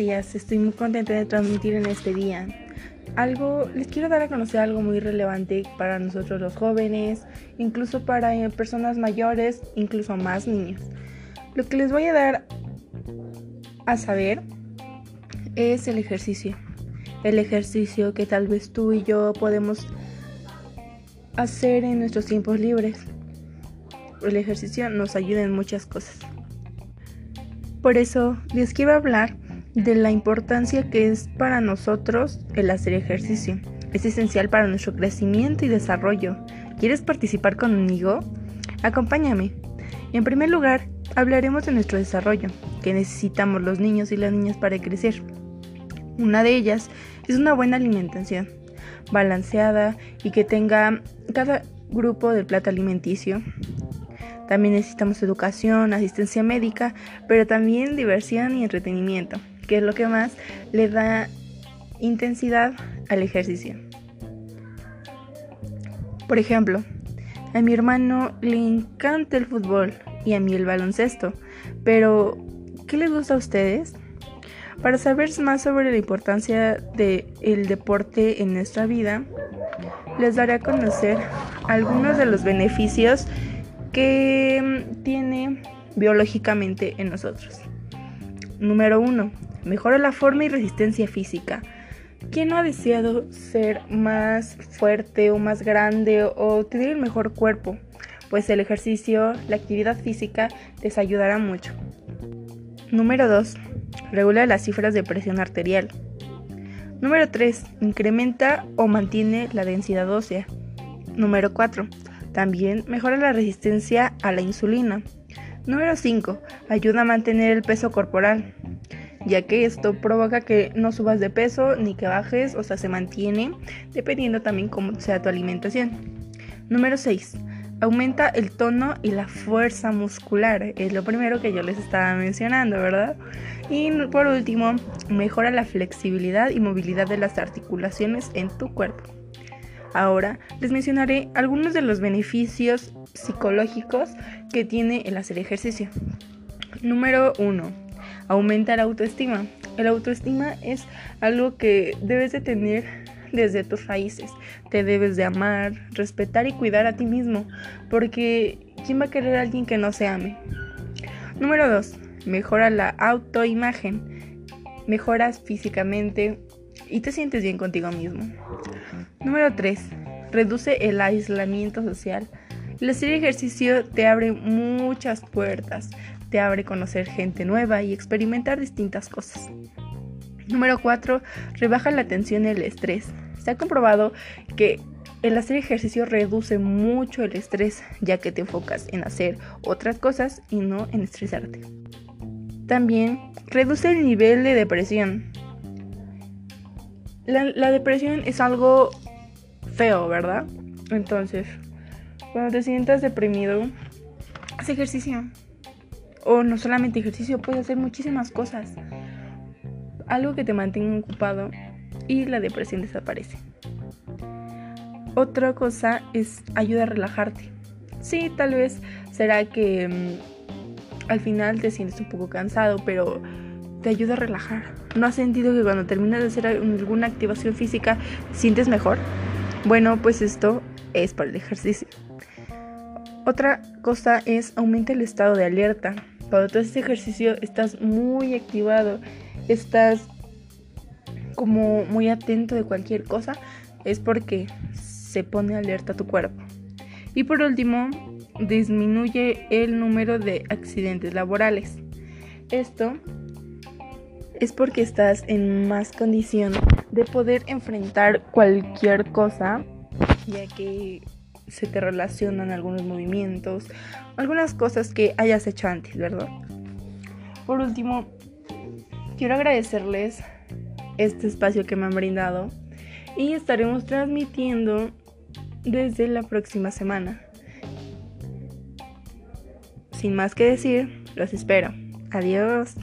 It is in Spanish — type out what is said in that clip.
días, estoy muy contenta de transmitir en este día. Algo, les quiero dar a conocer algo muy relevante para nosotros los jóvenes, incluso para eh, personas mayores, incluso más niños. Lo que les voy a dar a saber es el ejercicio. El ejercicio que tal vez tú y yo podemos hacer en nuestros tiempos libres. El ejercicio nos ayuda en muchas cosas. Por eso les quiero hablar de la importancia que es para nosotros el hacer ejercicio. Es esencial para nuestro crecimiento y desarrollo. ¿Quieres participar conmigo? Acompáñame. En primer lugar, hablaremos de nuestro desarrollo, que necesitamos los niños y las niñas para crecer. Una de ellas es una buena alimentación, balanceada y que tenga cada grupo del plato alimenticio. También necesitamos educación, asistencia médica, pero también diversión y entretenimiento que es lo que más le da intensidad al ejercicio. Por ejemplo, a mi hermano le encanta el fútbol y a mí el baloncesto, pero ¿qué les gusta a ustedes? Para saber más sobre la importancia del deporte en nuestra vida, les daré a conocer algunos de los beneficios que tiene biológicamente en nosotros. Número 1. Mejora la forma y resistencia física. ¿Quién no ha deseado ser más fuerte o más grande o tener el mejor cuerpo? Pues el ejercicio, la actividad física les ayudará mucho. Número 2. Regula las cifras de presión arterial. Número 3. Incrementa o mantiene la densidad ósea. Número 4. También mejora la resistencia a la insulina. Número 5. Ayuda a mantener el peso corporal ya que esto provoca que no subas de peso ni que bajes, o sea, se mantiene dependiendo también cómo sea tu alimentación. Número 6. Aumenta el tono y la fuerza muscular. Es lo primero que yo les estaba mencionando, ¿verdad? Y por último, mejora la flexibilidad y movilidad de las articulaciones en tu cuerpo. Ahora les mencionaré algunos de los beneficios psicológicos que tiene el hacer ejercicio. Número 1 aumenta la autoestima. El autoestima es algo que debes de tener desde tus raíces. Te debes de amar, respetar y cuidar a ti mismo, porque ¿quién va a querer a alguien que no se ame? Número 2. Mejora la autoimagen. Mejoras físicamente y te sientes bien contigo mismo. Número 3. Reduce el aislamiento social. El hacer ejercicio te abre muchas puertas, te abre conocer gente nueva y experimentar distintas cosas. Número 4. Rebaja la tensión y el estrés. Se ha comprobado que el hacer ejercicio reduce mucho el estrés ya que te enfocas en hacer otras cosas y no en estresarte. También reduce el nivel de depresión. La, la depresión es algo feo, ¿verdad? Entonces, cuando te sientas deprimido, haz ejercicio. O no solamente ejercicio, puedes hacer muchísimas cosas. Algo que te mantenga ocupado y la depresión desaparece. Otra cosa es ayuda a relajarte. Sí, tal vez será que mm, al final te sientes un poco cansado, pero te ayuda a relajar. ¿No has sentido que cuando terminas de hacer alguna activación física sientes mejor? Bueno, pues esto es para el ejercicio. Otra cosa es aumenta el estado de alerta. Cuando tú haces ejercicio estás muy activado, estás como muy atento de cualquier cosa, es porque se pone alerta tu cuerpo. Y por último, disminuye el número de accidentes laborales. Esto es porque estás en más condición de poder enfrentar cualquier cosa, ya que se te relacionan algunos movimientos, algunas cosas que hayas hecho antes, ¿verdad? Por último, quiero agradecerles este espacio que me han brindado y estaremos transmitiendo desde la próxima semana. Sin más que decir, los espero. Adiós.